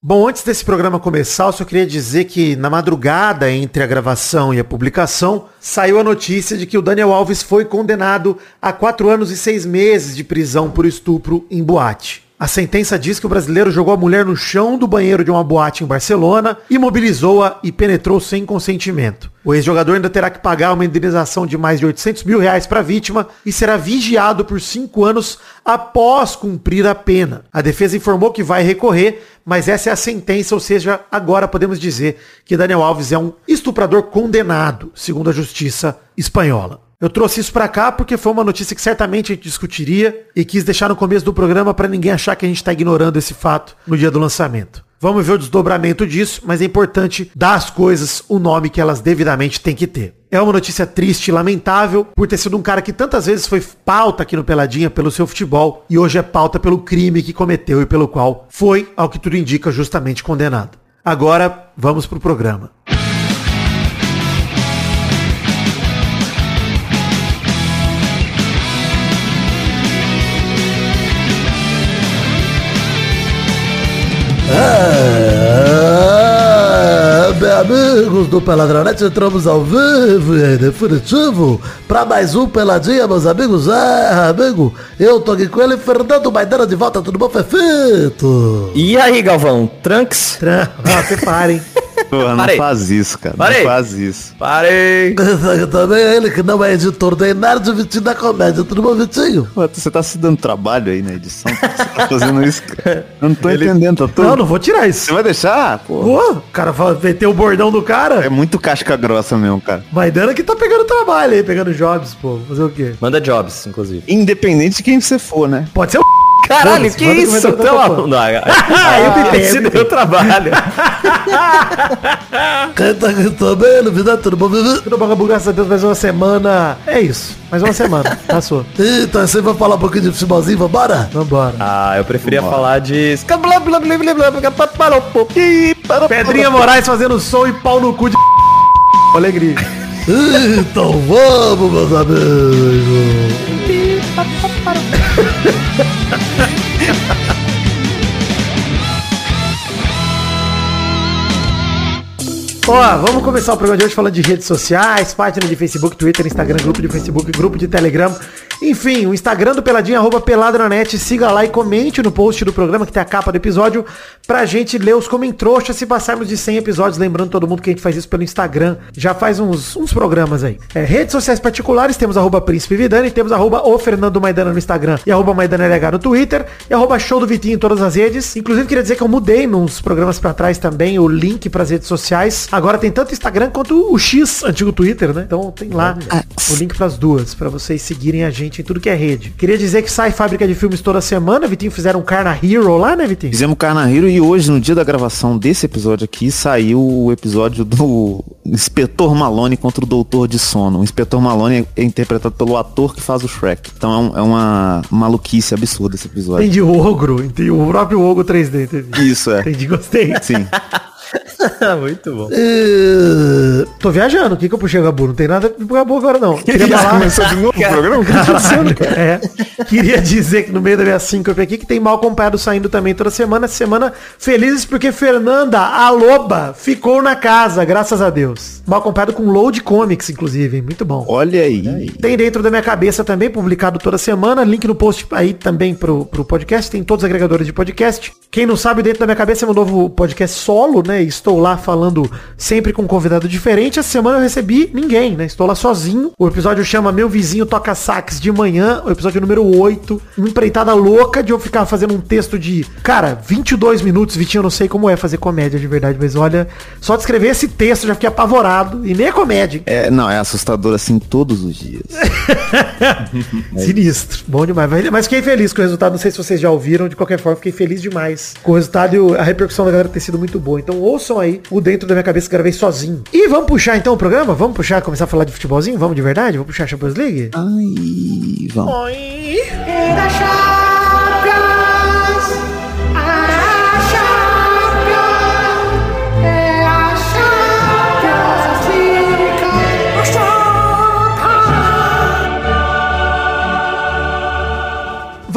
Bom, antes desse programa começar, eu só queria dizer que na madrugada entre a gravação e a publicação, saiu a notícia de que o Daniel Alves foi condenado a quatro anos e seis meses de prisão por estupro em boate. A sentença diz que o brasileiro jogou a mulher no chão do banheiro de uma boate em Barcelona, imobilizou-a e penetrou sem consentimento. O ex-jogador ainda terá que pagar uma indenização de mais de 800 mil reais para a vítima e será vigiado por cinco anos após cumprir a pena. A defesa informou que vai recorrer, mas essa é a sentença, ou seja, agora podemos dizer que Daniel Alves é um estuprador condenado, segundo a justiça espanhola. Eu trouxe isso pra cá porque foi uma notícia que certamente a gente discutiria e quis deixar no começo do programa para ninguém achar que a gente tá ignorando esse fato no dia do lançamento. Vamos ver o desdobramento disso, mas é importante dar às coisas o nome que elas devidamente têm que ter. É uma notícia triste e lamentável por ter sido um cara que tantas vezes foi pauta aqui no Peladinha pelo seu futebol e hoje é pauta pelo crime que cometeu e pelo qual foi, ao que tudo indica, justamente condenado. Agora, vamos pro programa. Amigos do Peladronete, entramos ao vivo e definitivo para mais um Peladinha, meus amigos. É, amigo, eu tô aqui com ele, Fernando Maidana de volta, tudo bom, Fefito? E aí, Galvão? Trunks? Tran- Ah, você parem. Porra, não faz isso, cara. Parei. Não faz isso. Parei! Também é ele que não é editor nem nada de Vitinho da Comédia, tudo bom, Vitinho? Você tá se dando trabalho aí na edição? Você tá fazendo isso, cara? Eu não tô entendendo, tá Não, tudo. não vou tirar Você isso. vai deixar? Pô, o cara fala- meteu o bordão do é cara. muito casca grossa mesmo, cara. Maidana que tá pegando trabalho aí, pegando jobs, pô. Fazer o quê? Manda jobs, inclusive. Independente de quem você for, né? Pode ser o Caralho, que isso? Então, da tua não, Ah, eu pitei, eu Esse pitei. deu trabalho. Quem tá aqui também, novidade, tudo bom? Tudo bom, Gabu? Graças a Deus, mais uma semana. É isso. Mais uma semana. Passou. Então, você vai falar um pouquinho de futebolzinho, vambora? Vambora. Ah, eu preferia Vambora. falar de... Pedrinha Moraes fazendo som e pau no cu de alegria. Então vamos, meus amigos. Ó, vamos começar o programa de hoje falando de redes sociais, página de Facebook, Twitter, Instagram, grupo de Facebook, grupo de Telegram. Enfim, o Instagram do Peladinha, arroba Peladranet, siga lá e comente no post do programa que tem a capa do episódio pra gente ler os comentroxas se passarmos de 100 episódios. Lembrando todo mundo que a gente faz isso pelo Instagram, já faz uns, uns programas aí. É, redes sociais particulares, temos arroba Príncipe Vidani, temos arroba o Fernando Maidana no Instagram e arroba Maidana LH no Twitter e arroba Show do Vitinho em todas as redes. Inclusive, queria dizer que eu mudei nos programas pra trás também o link pras redes sociais. Agora tem tanto Instagram quanto o X, antigo Twitter, né? Então tem lá o link pras duas, pra vocês seguirem a gente em tudo que é rede. Queria dizer que sai fábrica de filmes toda semana. Vitinho fizeram um Carna Hero lá, né, Vitinho? Fizemos Carna Hero e hoje, no dia da gravação desse episódio aqui, saiu o episódio do Inspetor Malone contra o Doutor de Sono. O Inspetor Malone é interpretado pelo ator que faz o Shrek. Então é, um- é uma maluquice absurda esse episódio. Entendi o ogro, entendi o próprio ogro 3D, entendi. Isso, é. Entendi, gostei. Sim. Muito bom. E... Tô viajando, o que que eu puxei, Gabu? Não tem nada pro Gabu agora, não. Queria falar... Começou de novo o programa? Caralho, é. Queria dizer que no meio da minha síncope aqui que tem mal acompanhado saindo também toda semana. Essa semana felizes porque Fernanda, a loba, ficou na casa, graças a Deus. Mal acompanhado com load comics, inclusive. Muito bom. Olha aí. Tem dentro da minha cabeça também, publicado toda semana. Link no post aí também pro, pro podcast. Tem todos os agregadores de podcast. Quem não sabe, dentro da minha cabeça é um novo podcast solo, né? Estou lá falando sempre com um convidado diferente. Essa semana eu recebi ninguém, né? Estou lá sozinho. O episódio chama Meu Vizinho Toca Sax de Manhã. O episódio número 8. Uma empreitada louca de eu ficar fazendo um texto de, cara, 22 minutos. Vitinho, eu não sei como é fazer comédia de verdade, mas olha, só de escrever esse texto eu já fiquei apavorado. E nem é comédia. É, não, é assustador assim todos os dias. Sinistro. Bom demais. Mas- Mas fiquei feliz com o resultado. Não sei se vocês já ouviram. De qualquer forma, fiquei feliz demais com o resultado e a repercussão da galera ter sido muito boa. Então ouçam aí o Dentro da Minha Cabeça que gravei sozinho. E vamos puxar então o programa? Vamos puxar, começar a falar de futebolzinho? Vamos de verdade? Vamos puxar a Champions League? Ai, vamos. Oi.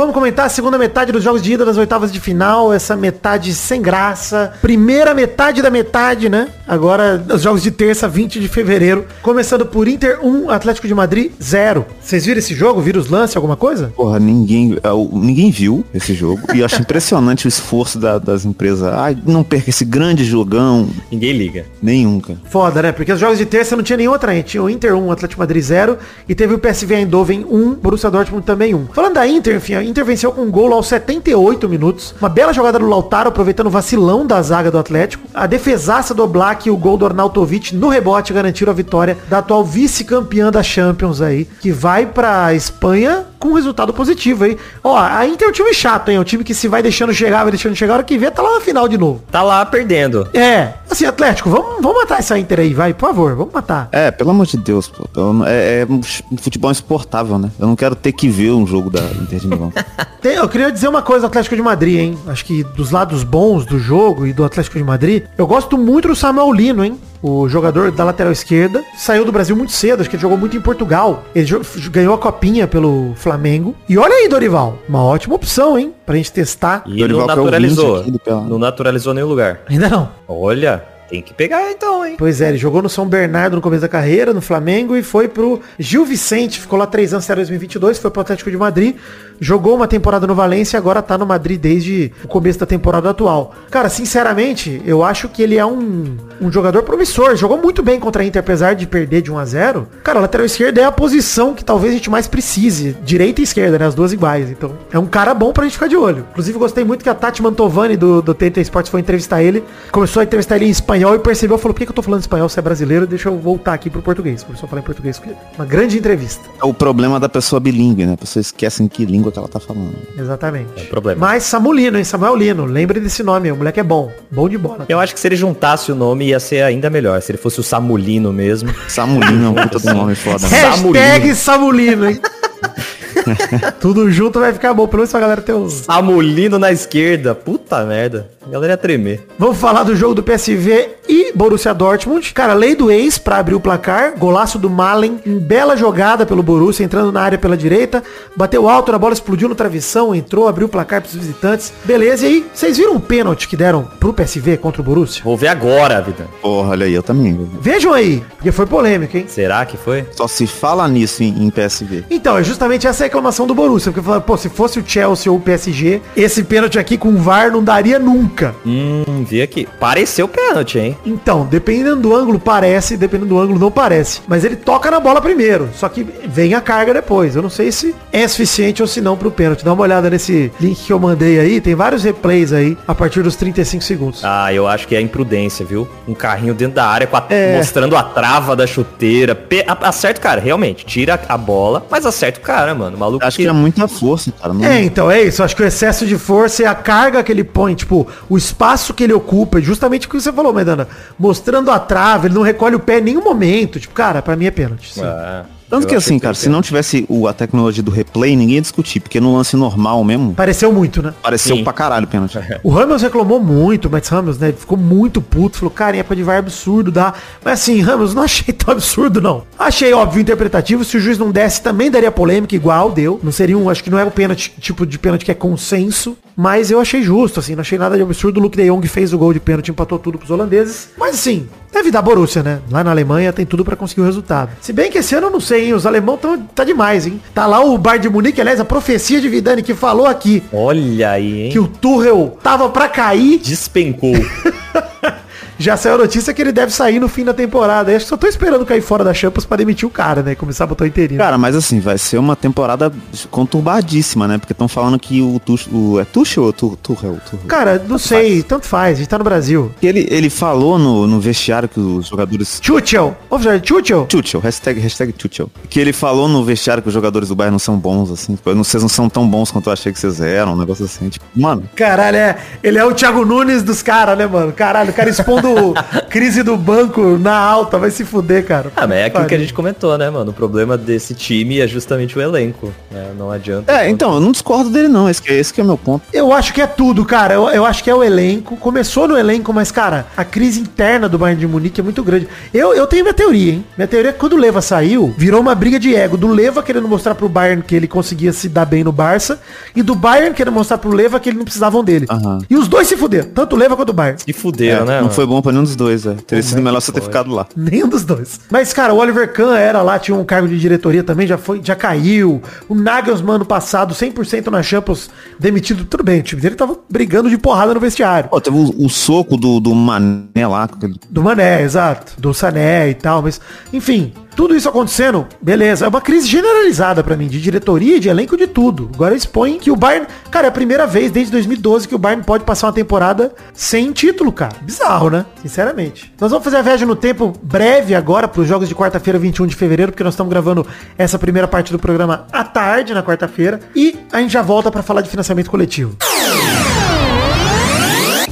Vamos comentar a segunda metade dos jogos de ida das oitavas de final, essa metade sem graça. Primeira metade da metade, né? Agora, os jogos de terça, 20 de fevereiro. Começando por Inter 1, Atlético de Madrid 0. Vocês viram esse jogo? Viram os lances, alguma coisa? Porra, ninguém, é, ninguém viu esse jogo. E eu acho impressionante o esforço da- das empresas. Ai, não perca esse grande jogão. Ninguém liga. Nenhum, cara. Foda, né? Porque os jogos de terça não tinha nenhum outra gente. Tinha o Inter 1, Atlético de Madrid 0 e teve o PSV Eindhoven 1, Borussia Dortmund também 1. Falando da Inter, enfim, a Inter venceu com um gol aos 78 minutos. Uma bela jogada do Lautaro, aproveitando o vacilão da zaga do Atlético. A defesaça do Oblak e o gol do Arnautovic no rebote garantiram a vitória da atual vice-campeã da Champions aí, que vai pra Espanha com um resultado positivo aí. Ó, a Inter é um time chato, hein? É um time que se vai deixando chegar, vai deixando chegar, a hora que vê, tá lá na final de novo. Tá lá perdendo. É, assim, Atlético, vamos, vamos matar essa Inter aí, vai, por favor, vamos matar. É, pelo amor de Deus, pô. pelo- É, é um futebol insuportável, né? Eu não quero ter que ver um jogo da Inter de Milão. Tem- eu queria dizer uma coisa do Atlético de Madrid, hein? Acho que dos lados bons do jogo e do Atlético de Madrid, eu gosto muito do Samuel Lino, hein? O jogador da lateral esquerda saiu do Brasil muito cedo, acho que ele jogou muito em Portugal. Ele ganhou a copinha pelo Flamengo. E olha aí, Dorival, uma ótima opção, hein? Pra gente testar. E Dorival não é naturalizou. 20 aqui do Pelado. Não naturalizou nenhum lugar. Ainda não. Olha, tem que pegar então, hein? Pois é, ele jogou no São Bernardo no começo da carreira, no Flamengo, e foi pro Gil Vicente, ficou lá três anos até 2022, foi pro Atlético de Madrid, jogou uma temporada no Valência e agora tá no Madrid desde o começo da temporada atual. Cara, sinceramente, eu acho que ele é um, um jogador promissor, jogou muito bem contra a Inter, apesar de perder de 1 a 0 Cara, lateral esquerda é a posição que talvez a gente mais precise, direita e esquerda, né, as duas iguais, então é um cara bom pra gente ficar de olho. Inclusive, gostei muito que a Tati Mantovani do, do TNT Sports foi entrevistar ele, começou a entrevistar ele em espanhol e percebeu, falou, por que, que eu tô falando espanhol se é brasileiro? Deixa eu voltar aqui pro português. Começou a falar em português. Uma grande entrevista. É o problema da pessoa bilíngue, né? A pessoa esquece em que língua que ela tá falando. Exatamente. É o problema. Mas Samulino, hein? Samuel Lino. Lembre desse nome, o moleque é bom. Bom de bola. Eu acho que se ele juntasse o nome ia ser ainda melhor. Se ele fosse o Samulino mesmo. Samulino é um puta do nome foda. né? Hashtag Samulino, hein? Tudo junto vai ficar bom. Pelo menos pra galera ter os... Samulino na esquerda. Puta merda. Galera ia tremer. Vamos falar do jogo do PSV e Borussia Dortmund. Cara, lei do ex pra abrir o placar. Golaço do Malen. Bela jogada pelo Borussia, entrando na área pela direita. Bateu alto, a bola explodiu no travessão, entrou, abriu o placar pros visitantes. Beleza, e aí, vocês viram o pênalti que deram pro PSV contra o Borussia? Vou ver agora, vida. Porra, olha aí, eu também. Vejam aí, porque foi polêmico, hein? Será que foi? Só se fala nisso em, em PSV. Então, é justamente essa reclamação do Borussia, porque falaram, pô, se fosse o Chelsea ou o PSG, esse pênalti aqui com o VAR não daria nunca. Hum, vi aqui. Pareceu pênalti, hein? Então, dependendo do ângulo parece, dependendo do ângulo não parece. Mas ele toca na bola primeiro, só que vem a carga depois. Eu não sei se é suficiente ou se não pro pênalti. Dá uma olhada nesse link que eu mandei aí, tem vários replays aí a partir dos 35 segundos. Ah, eu acho que é imprudência, viu? Um carrinho dentro da área com a- É. mostrando a trava da chuteira. Pe- acerta o cara, realmente. Tira a bola, mas acerta o cara, mano. O maluco Acho que é muita força, cara. Não... É, então é isso. Acho que o excesso de força é a carga que ele põe, tipo, o espaço que ele ocupa, é justamente o que você falou, Medana. Mostrando a trava, ele não recolhe o pé em nenhum momento. Tipo, cara, pra mim é pênalti. sim. Ah, Tanto que assim, cara, se não tivesse o, a tecnologia do replay, ninguém ia discutir, porque no lance normal mesmo, Pareceu muito, né? pareceu Sim. pra caralho o pênalti. O Ramos reclamou muito, o Matt Ramos, né? Ele ficou muito puto. Falou, cara, em época de VAR é absurdo, dá. Mas assim, Ramos, não achei tão absurdo, não. Achei óbvio interpretativo. Se o juiz não desse, também daria polêmica, igual deu. Não seria um, acho que não é o pênalti, tipo de pênalti que é consenso. Mas eu achei justo, assim, não achei nada de absurdo. O Luke de Jong fez o gol de pênalti, empatou tudo pros holandeses. Mas assim, deve dar Borussia, né? Lá na Alemanha tem tudo pra conseguir o resultado. Se bem que esse ano eu não sei, hein? Os alemão tão, tá demais, hein? Tá lá o Bar de Munique, aliás, a profecia de Vidani que falou aqui Olha aí, hein? que o Tuchel tava pra cair, Despencou. já saiu a notícia que ele deve sair no fim da temporada. Eu só tô esperando cair fora da Champions pra demitir o cara, né? Começar a botar o interino. Cara, mas assim, vai ser uma temporada conturbadíssima, né? Porque estão falando que o Tuchel, o, é Tuchel ou Tu- Tuchel? Tuchel? Cara, não sei, tanto faz, a gente tá no Brasil. Ele, ele falou no, no vestiário que os jogadores... Tuchel, de Tuchel? Tuchel, hashtag, hashtag Tuchel. Que ele falou no vestiário que os jogadores do Bayern não são bons, assim. Tipo, não- vocês não são tão bons quanto eu achei que vocês eram, um negócio assim. Tipo, mano, Caralho, é, ele é o Thiago Nunes dos caras, né, mano? Caralho, o cara expondo do, crise do banco na alta, vai se fuder, cara. Ah, mas é aquilo que a gente comentou, né, mano? O problema desse time é justamente o elenco. Né? Não adianta. É, então, eu não discordo dele não, esse que, esse que é o meu ponto. Eu acho que é tudo, cara. Eu, eu acho que é o elenco. Começou no elenco, mas, cara, a crise interna do Bayern de Munique é muito grande. Eu, eu tenho minha teoria, hein? Minha teoria é que quando o Leva saiu, virou uma briga de ego. Do Leva querendo mostrar pro Bayern que ele conseguia se dar bem no Barça. E do Bayern querendo mostrar pro Leva que ele não precisavam dele. Aham. E os dois se fuderam. Tanto o Leva quanto o Bayern. Se fuderam, É, né? não mano? foi bom pra nenhum dos dois, é. Teria sido melhor você ter ficado lá. Nenhum dos dois. Mas, cara, o Oliver Kahn era lá, tinha um cargo de diretoria também, já foi, já caiu. O Nagelsmann ano passado, 100% na Champions, demitido. Tudo bem, o time dele tava brigando de porrada no vestiário. Pô, teve o, o soco do, do Mané lá, Do Mané, exato. Do Sané e tal, mas... Enfim, tudo isso acontecendo, beleza. É uma crise generalizada pra mim, de diretoria, de elenco, de tudo. Agora expõe que o Bayern... Cara, é a primeira vez desde 2012 que o Bayern pode passar uma temporada sem título, cara. Bizarro, né? Sinceramente. Nós vamos fazer a viagem no tempo breve agora pros jogos de quarta-feira, 21 de fevereiro, porque nós estamos gravando essa primeira parte do programa à tarde, na quarta-feira. E a gente já volta pra falar de financiamento coletivo.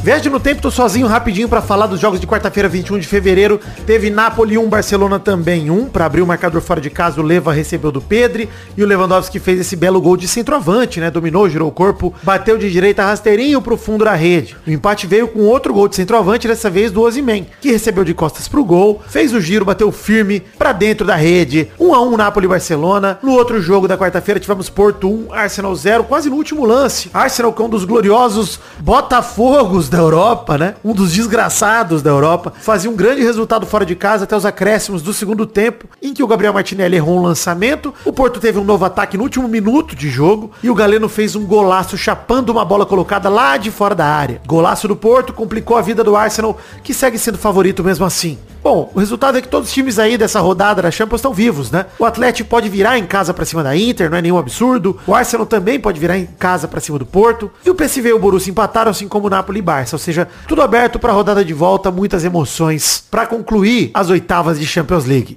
Viagem no tempo, tô sozinho rapidinho pra falar dos jogos de quarta-feira, 21 de fevereiro. Teve Napoli 1, Barcelona também 1. Pra abrir o marcador fora de casa, o Leva recebeu do Pedri. E o Lewandowski fez esse belo gol de centroavante, né? Dominou, girou o corpo, bateu de direita rasteirinho pro fundo da rede. O empate veio com outro gol de centroavante, dessa vez do Ozyman, que recebeu de costas pro gol, fez o giro, bateu firme pra dentro da rede. 1 a 1 Napoli Barcelona. No outro jogo da quarta-feira tivemos Porto 1, Arsenal 0, quase no último lance. Arsenal com um dos gloriosos Botafogos da Europa, né? Um dos desgraçados da Europa. Fazia um grande resultado fora de casa até os acréscimos do segundo tempo, em que o Gabriel Martinelli errou um lançamento. O Porto teve um novo ataque no último minuto de jogo e o Galeno fez um golaço chapando uma bola colocada lá de fora da área. Golaço do Porto complicou a vida do Arsenal, que segue sendo favorito mesmo assim. Bom, o resultado é que todos os times aí dessa rodada da Champions estão vivos, né? O Atlético pode virar em casa pra cima da Inter, não é nenhum absurdo. O Arsenal também pode virar em casa pra cima do Porto. E o PSV e o Borussia empataram, assim como o Napoli e Barça. Ou seja, tudo aberto pra rodada de volta, muitas emoções pra concluir as oitavas de Champions League.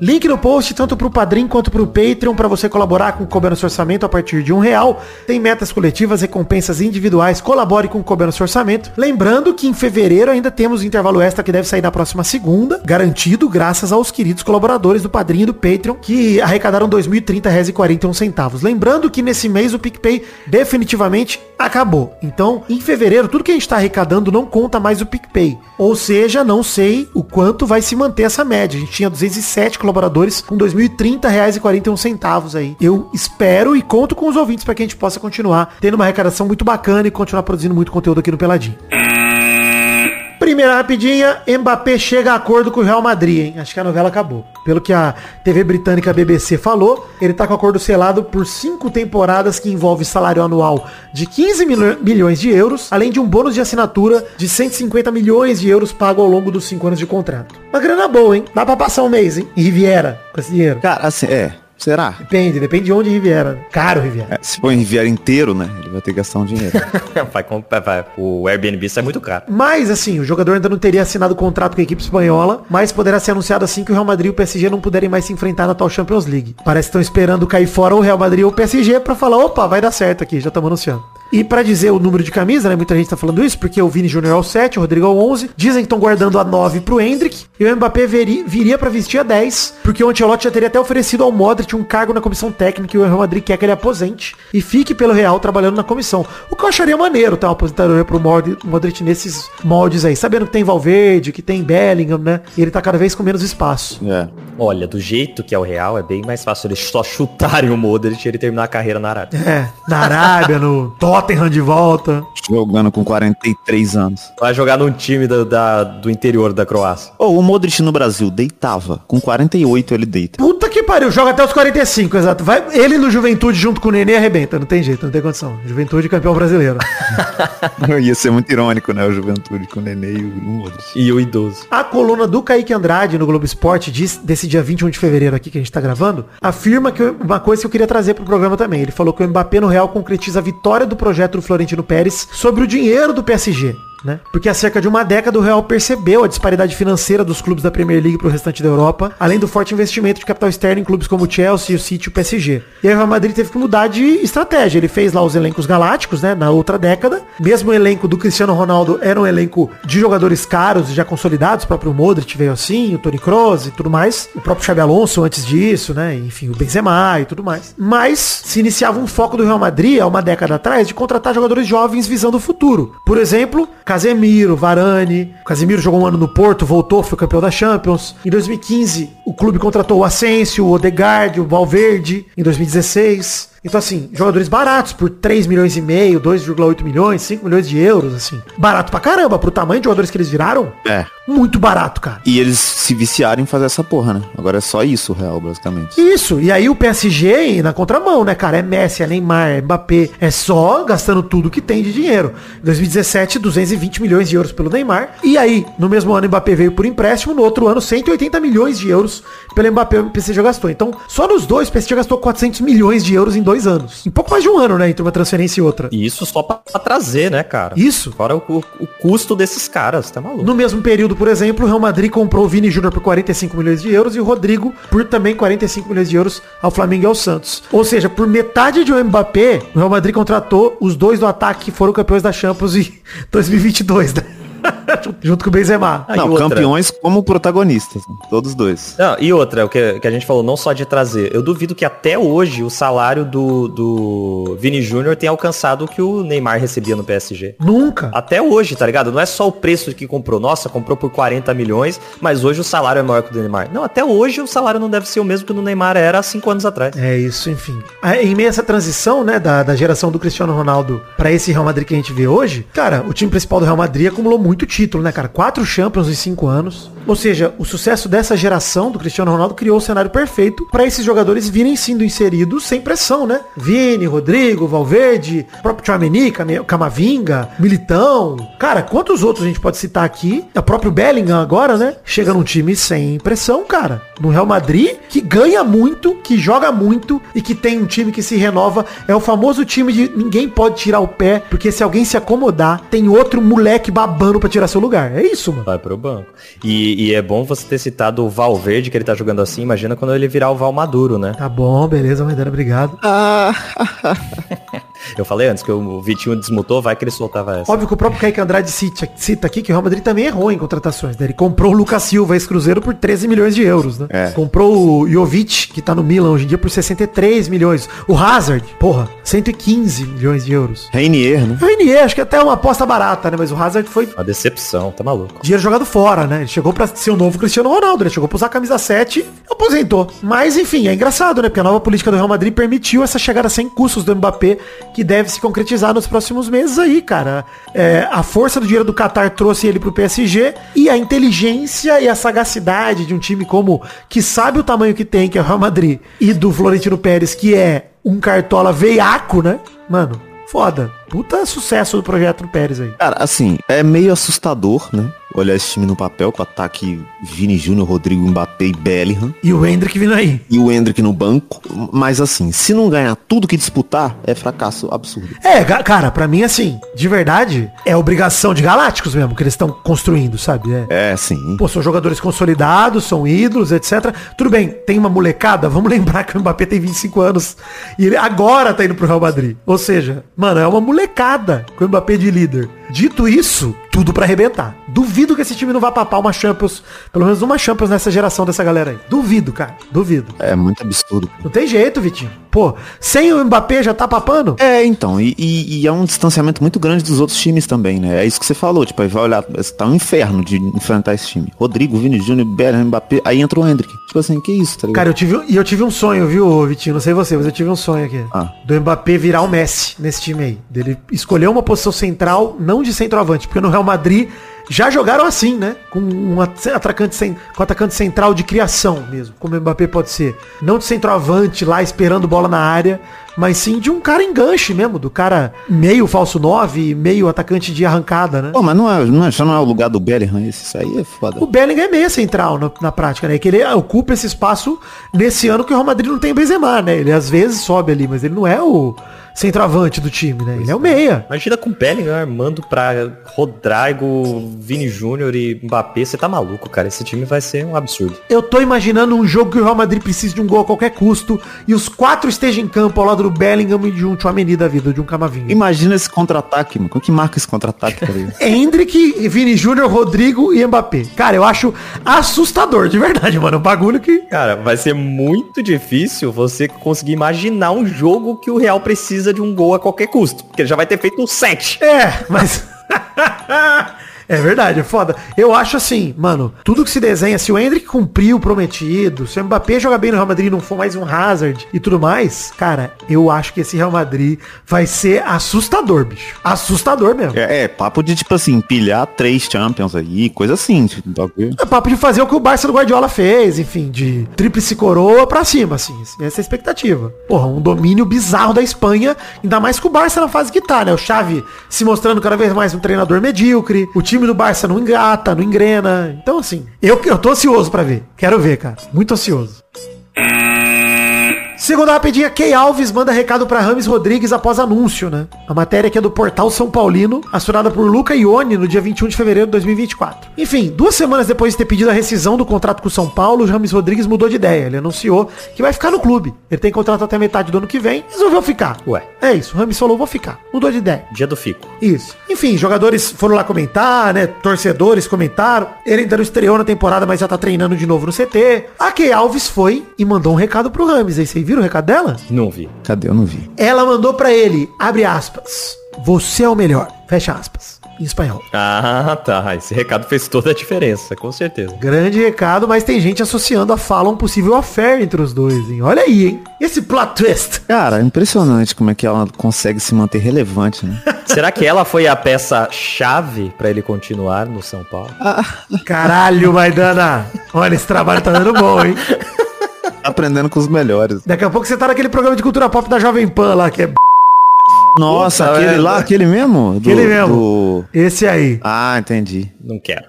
Link no post, tanto pro Padrim quanto pro Patreon, para você colaborar com o Seu Orçamento a partir de um real. Tem metas coletivas, recompensas individuais, colabore com o Seu Orçamento. Lembrando que em fevereiro ainda temos o intervalo extra que deve sair na próxima segunda, garantido graças aos queridos colaboradores do Padrim e do Patreon, que arrecadaram R$ 2.030,41 centavos. Lembrando que nesse mês o PicPay definitivamente acabou. Então, em fevereiro, tudo que a gente está arrecadando não conta mais o PicPay. Ou seja, não sei o quanto vai se manter essa média. A gente tinha 207 colaboradores com R$ 2.030,41 centavos aí. Eu espero e conto com os ouvintes para que a gente possa continuar tendo uma arrecadação muito bacana e continuar produzindo muito conteúdo aqui no Peladinho. Primeira rapidinha, Mbappé chega a acordo com o Real Madrid, hein? Acho que a novela acabou. Pelo que a TV britânica BBC falou, ele tá com acordo selado por cinco temporadas que envolve salário anual de 15 mil- milhões de euros, além de um bônus de assinatura de 150 milhões de euros pago ao longo dos cinco anos de contrato. Uma grana boa, hein? Dá pra passar um mês, hein? Em Riviera, com esse dinheiro. Cara, assim, é. Será? Depende, depende de onde Riviera. Caro Riviera. É, se for em Riviera inteiro, né? Ele vai ter que gastar um dinheiro. vai, vai-. O Airbnb sai muito caro. Mas, assim, o jogador ainda não teria assinado contrato com a equipe espanhola, mas poderá ser anunciado assim que o Real Madrid e o PSG não puderem mais se enfrentar na tal Champions League. Parece que estão esperando cair fora o Real Madrid ou o PSG pra falar, opa, vai dar certo aqui, já estamos anunciando. E pra dizer o número de camisa, né, muita gente tá falando isso, porque o Vini Júnior é o 7, o Rodrigo é o 11, dizem que estão guardando a 9 pro Hendrick, e o Mbappé veri- viria pra vestir a 10, porque o Ancelotti já teria até oferecido ao Modric um cargo na comissão técnica e o Real Madrid quer que ele aposente e fique pelo Real trabalhando na comissão. O que eu acharia maneiro, tá? Uma aposentadoria pro Mod- Modric nesses moldes aí, sabendo que tem Valverde, que tem Bellingham, né? E ele tá cada vez com menos espaço. é. Olha, do jeito que é o Real, é bem mais fácil eles só chutarem o Modric e ele terminar a carreira na Arábia. É, na Arábia, no Tottenham de volta. Jogando com 43 anos. Vai jogar num time da- da- do interior da Croácia. Ô, o Modric no Brasil deitava. Com 48 ele deita. Puta que pariu, joga até os 45, exato. Vai, ele no Juventude junto com o Nenê arrebenta, não tem jeito, não tem condição. Juventude campeão brasileiro. Ia ser muito irônico, né? O Juventude com o Nenê e o Modric. E o idoso. A coluna do Kaique Andrade no Globo Esporte diz, desse dia 21 de fevereiro aqui que a gente tá gravando, afirma que uma coisa que eu queria trazer pro programa também. Ele falou que o Mbappé no Real concretiza a vitória do projeto do Florentino Pérez sobre o dinheiro do PSG. Né? Porque há cerca de uma década o Real percebeu a disparidade financeira dos clubes da Premier League pro restante da Europa, além do forte investimento de capital externo em clubes como o Chelsea, o City e o PSG. E aí o Real Madrid teve que mudar de estratégia. Ele fez lá os elencos galácticos, né? Na outra década. Mesmo o elenco do Cristiano Ronaldo era um elenco de jogadores caros e já consolidados. O próprio Modric veio assim, o Toni Kroos e tudo mais. O próprio Xabi Alonso antes disso, né? Enfim, o Benzema e tudo mais. Mas se iniciava um foco do Real Madrid há uma década atrás de contratar jogadores jovens visando o futuro. Por exemplo, Casemiro, Varane. O Casemiro jogou um ano no Porto, voltou, foi campeão da Champions. Em 2015, o clube contratou o Asensio, o Odegaard, o Valverde. Em 2016, então, assim, jogadores baratos por 3 milhões e meio, 2,8 milhões, 5 milhões de euros, assim. Barato pra caramba, pro tamanho de jogadores que eles viraram. É. Muito barato, cara. E eles se viciaram em fazer essa porra, né? Agora é só isso o real, basicamente. Isso, e aí o PSG na contramão, né, cara? É Messi, é Neymar, é Mbappé, é só gastando tudo que tem de dinheiro. Em 2017, 220 milhões de euros pelo Neymar. E aí, no mesmo ano, o Mbappé veio por empréstimo, no outro ano, 180 milhões de euros pelo Mbappé o PSG gastou. Então, só nos dois, o PSG gastou 400 milhões de euros em dois anos. Em pouco mais de um ano, né, entre uma transferência e outra. E isso só pra, pra trazer, né, cara? Isso. Fora o, o- o custo desses caras, tá maluco? No mesmo período, por exemplo, o Real Madrid comprou o Vini Júnior por 45 milhões de euros e o Rodrigo por também 45 milhões de euros ao Flamengo e ao Santos. Ou seja, por metade de um Mbappé, o Real Madrid contratou os dois do ataque que foram campeões da Champions em 2022, né? Junto com o Benzema. Ah, não, outra? campeões como protagonistas, todos dois. Não, e outra, o que, que a gente falou, não só de trazer. Eu duvido que até hoje o salário do, do Vini Júnior tenha alcançado o que o Neymar recebia no PSG. Nunca. Até hoje, tá ligado? Não é só o preço que comprou. Nossa, comprou por 40 milhões, mas hoje o salário é maior que o do Neymar. Não, até hoje o salário não deve ser o mesmo que o do Neymar era há 5 anos atrás. É isso, enfim. Ah, Em meio a essa transição, né, da, da geração do Cristiano Ronaldo pra esse Real Madrid que a gente vê hoje, cara, o time principal do Real Madrid acumulou muito título, né, cara? Quatro Champions em cinco anos. Ou seja, o sucesso dessa geração do Cristiano Ronaldo criou o cenário perfeito pra esses jogadores virem sendo inseridos sem pressão, né? Vini, Rodrigo, Valverde, próprio Tchouameni, Camavinga, Militão. Cara, quantos outros a gente pode citar aqui? O próprio Bellingham agora, né? Chega num time sem pressão, cara. No Real Madrid, que ganha muito, que joga muito e que tem um time que se renova. É o famoso time de ninguém pode tirar o pé, porque se alguém se acomodar, tem outro moleque babando pra tirar seu lugar. É isso, mano. Vai pro banco. E, e é bom você ter citado o Valverde, que ele tá jogando assim. Imagina quando ele virar o Val Maduro, né? Tá bom, beleza, Maidana, obrigado. Eu falei antes que o Vitinho desmutou, vai que ele soltava essa. Óbvio que o próprio Kaique Andrade cita, cita aqui que o Real Madrid também errou em contratações. Né? Ele comprou o Lucas Silva, ex-cruzeiro, por 13 milhões de euros, né? É. Comprou o Jovic, que tá no Milan hoje em dia, por 63 milhões. O Hazard, porra, 115 milhões de euros. Reinier, né? O Renier, acho que até é uma aposta barata, né? Mas o Hazard foi Uma decepção, tá maluco. dinheiro jogado fora, né? Ele chegou pra ser o novo Cristiano Ronaldo, ele chegou pra usar a camisa 7 e aposentou. Mas, enfim, é engraçado, né? Porque a nova política do Real Madrid permitiu essa chegada sem custos do Mbappé, que deve se concretizar nos próximos meses aí, cara. É, a força do dinheiro do Qatar trouxe ele pro PSG e a inteligência e a sagacidade de um time como, que sabe o tamanho que tem, que é o Real Madrid, e do Florentino Pérez, que é um cartola veiaco, né? Mano, foda. Puta sucesso do projeto do Pérez aí. Cara, assim, é meio assustador, né? Olhar esse time no papel, com ataque Vini Júnior, Rodrigo Mbappé e Bellingham. E o Hendrick vindo aí. E o Hendrick no banco. Mas assim, se não ganhar tudo que disputar, é fracasso absurdo. É, cara, pra mim, assim, de verdade, é obrigação de Galácticos mesmo, que eles estão construindo, sabe? É. É, sim. Pô, são jogadores consolidados, são ídolos, etc. Tudo bem, tem uma molecada, vamos lembrar que o Mbappé tem 25 anos e ele agora tá indo pro Real Madrid. Ou seja, mano, é uma molecada com o Mbappé de líder. Dito isso, tudo pra arrebentar. Duvido que esse time não vá papar uma Champions, pelo menos uma Champions nessa geração dessa galera aí. Duvido, cara. Duvido. É muito absurdo. Não tem jeito, Vitinho. Pô, sem o Mbappé já tá papando? É, então, e, e- e é um distanciamento muito grande dos outros times também, né? É isso que você falou, tipo, aí vai olhar, tá um inferno de enfrentar esse time. Rodrigo, Vini Júnior, Bellingham, Mbappé, aí entra o Hendrick. Tipo assim, que isso, tá ligado? Cara, eu tive, e eu tive um sonho, viu, Vitinho? Não sei você, mas eu tive um sonho aqui. Ah. Do Mbappé virar o Messi nesse time aí. Dele escolher uma posição central, não de centroavante, porque no Real Madrid já jogaram assim, né? Com um at- atacante, com atacante central de criação mesmo, como o Mbappé pode ser. Não de centroavante lá esperando bola na área, mas sim de um cara enganche mesmo, do cara meio falso 9, meio atacante de arrancada, né? Pô, mas não é, não é, não é o lugar do Bellingham esse, isso aí é foda. O Bellingham é meia central na, na prática, né? Que ele ocupa esse espaço nesse ano que o Real Madrid não tem Benzema, né? Ele às vezes sobe ali, mas ele não é o centroavante do time, né? Ele é o meia. Imagina com o Bellingham armando pra Rodrigo, Vini Júnior e Mbappé. Você tá maluco, cara. Esse time vai ser um absurdo. Eu tô imaginando um jogo que o Real Madrid precisa de um gol a qualquer custo e os quatro estejam em campo ao lado do Bellingham e de um Tchouameni da vida, de um Camavinga. Imagina esse contra-ataque, mano. Como que marca esse contra-ataque, cara? Hendrick, Vini Júnior, Rodrigo e Mbappé. Cara, eu acho assustador, de verdade, mano. Um bagulho que... Cara, vai ser muito difícil você conseguir imaginar um jogo que o Real precisa de um gol a qualquer custo. Porque ele já vai ter feito um 7. É, mas... É verdade, é foda. Eu acho assim, mano, tudo que se desenha, se o Hendrick cumprir o prometido, se o Mbappé jogar bem no Real Madrid e não for mais um Hazard e tudo mais, cara, eu acho que esse Real Madrid vai ser assustador, bicho. Assustador mesmo. É, É, é, papo de, tipo assim, pilhar três Champions aí, coisa assim. Tipo, bagulho. papo de fazer o que o Barça do Guardiola fez, enfim, de tríplice coroa pra cima, assim. Essa é a expectativa. Porra, um domínio bizarro da Espanha, ainda mais com o Barça na fase que tá, né? O Xavi se mostrando cada vez mais um treinador medíocre, o time do Barça não engata, não engrena. Então, assim, eu, eu tô ansioso pra ver. Quero ver, cara. Muito ansioso. Segunda rapidinha, Key Alves manda recado pra Rames Rodrigues após anúncio, né? A matéria que é do portal São Paulino, assinada por Luca Ione no dia 21 de fevereiro de 2024. Enfim, duas semanas depois de ter pedido a rescisão do contrato com o São Paulo, o Rames Rodrigues mudou de ideia. Ele anunciou que vai ficar no clube. Ele tem contrato até metade do ano que vem, resolveu ficar. Ué. É isso, o Rames falou, vou ficar. Mudou de ideia. Dia do Fico. Isso. Enfim, jogadores foram lá comentar, né? Torcedores comentaram. Ele ainda não estreou na temporada, mas já tá treinando de novo no CT. A Key Alves foi e mandou um recado pro Rames. Aí vocês viram o recado dela? Não vi. Cadê? Eu não vi. Ela mandou pra ele, abre aspas, você é o melhor, fecha aspas, em espanhol. Ah, tá. Esse recado fez toda a diferença, com certeza. Grande recado, mas tem gente associando a fala a um possível affair entre os dois, hein? Olha aí, hein? Esse plot twist. Cara, é impressionante como é que ela consegue se manter relevante, né? Será que ela foi a peça-chave pra ele continuar no São Paulo? Caralho, Maidana. Olha, esse trabalho tá dando bom, hein? Aprendendo com os melhores. Daqui a pouco você tá naquele programa de cultura pop da Jovem Pan lá, que é Nossa, Puta, aquele é, lá, aquele mesmo? Do- aquele mesmo. do- Esse aí. Ah, entendi. Não quero.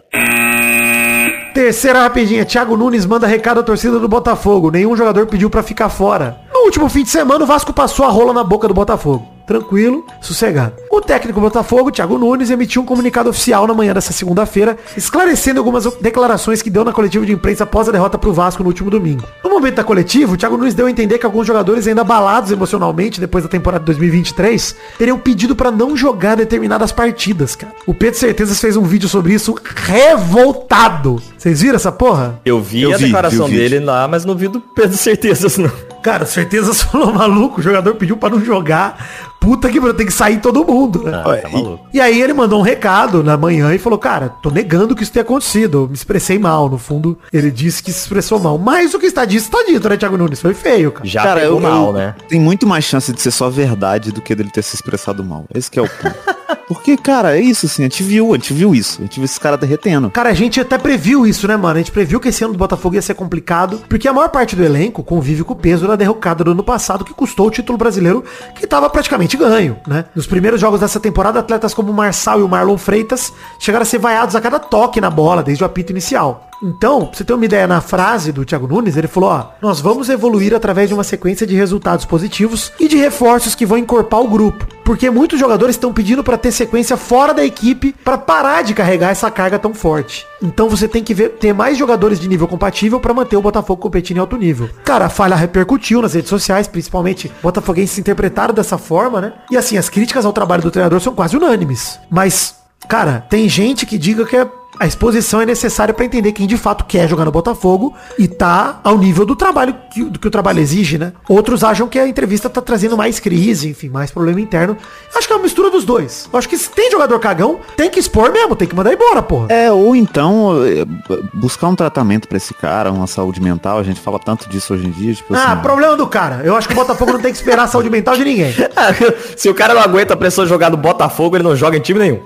Terceira rapidinha, Thiago Nunes manda recado à torcida do Botafogo. Nenhum jogador pediu pra ficar fora. No último fim de semana, o Vasco passou a rola na boca do Botafogo. Tranquilo, sossegado. O técnico do Botafogo, Thiago Nunes, emitiu um comunicado oficial na manhã dessa segunda-feira, esclarecendo algumas declarações que deu na coletiva de imprensa após a derrota pro Vasco no último domingo. No momento da coletiva, o Thiago Nunes deu a entender que alguns jogadores ainda abalados emocionalmente depois da temporada de 2023 teriam pedido pra não jogar determinadas partidas, cara. O Pedro Certezas fez um vídeo sobre isso revoltado. Vocês viram essa porra? Eu vi Eu a vi, declaração vi dele lá, mas não vi do Pedro Certezas, não. Cara, certezas falou maluco, o jogador pediu pra não jogar. Puta que pariu, tem que sair todo mundo, né? Ah, tá maluco. E aí ele mandou um recado na manhã e falou, cara, tô negando que isso tenha acontecido. Eu me expressei mal. No fundo, ele disse que se expressou mal. Mas o que está dito, está dito, né, Thiago Nunes? Foi feio, cara. Já pegou mal, né? Tem muito mais chance de ser só verdade do que dele ter se expressado mal. Esse que é o ponto. Porque, cara, é isso, assim, a gente viu, a gente viu isso. A gente viu esse cara derretendo. Cara, a gente até previu isso, né, mano? A gente previu que esse ano do Botafogo ia ser complicado, porque a maior parte do elenco convive com o peso da derrocada do ano passado, que custou o título brasileiro, que tava praticamente ganho, né? Nos primeiros jogos dessa temporada, atletas como o Marçal e o Marlon Freitas chegaram a ser vaiados a cada toque na bola, desde o apito inicial. Então, pra você ter uma ideia, na frase do Thiago Nunes, ele falou, ó, nós vamos evoluir através de uma sequência de resultados positivos e de reforços que vão encorpar o grupo. Porque muitos jogadores estão pedindo pra ter sequência fora da equipe pra parar de carregar essa carga tão forte. Então você tem que ver, ter mais jogadores de nível compatível pra manter o Botafogo competindo em alto nível. Cara, a falha repercutiu nas redes sociais, principalmente botafoguenses se interpretaram dessa forma, né? E assim, as críticas ao trabalho do treinador são quase unânimes. Mas, cara, tem gente que diga que é a exposição é necessária pra entender quem de fato quer jogar no Botafogo e tá ao nível do trabalho que, do que o trabalho exige, né? Outros acham que a entrevista tá trazendo mais crise, enfim, mais problema interno. Acho que é uma mistura dos dois. Acho que se tem jogador cagão, tem que expor mesmo, tem que mandar embora, porra. É, ou então é, b- buscar um tratamento pra esse cara, uma saúde mental. A gente fala tanto disso hoje em dia, tipo Ah, assim. problema do cara. Eu acho que o Botafogo não tem que esperar a saúde mental de ninguém. Se o cara não aguenta a pressão de jogar no Botafogo, ele não joga em time nenhum.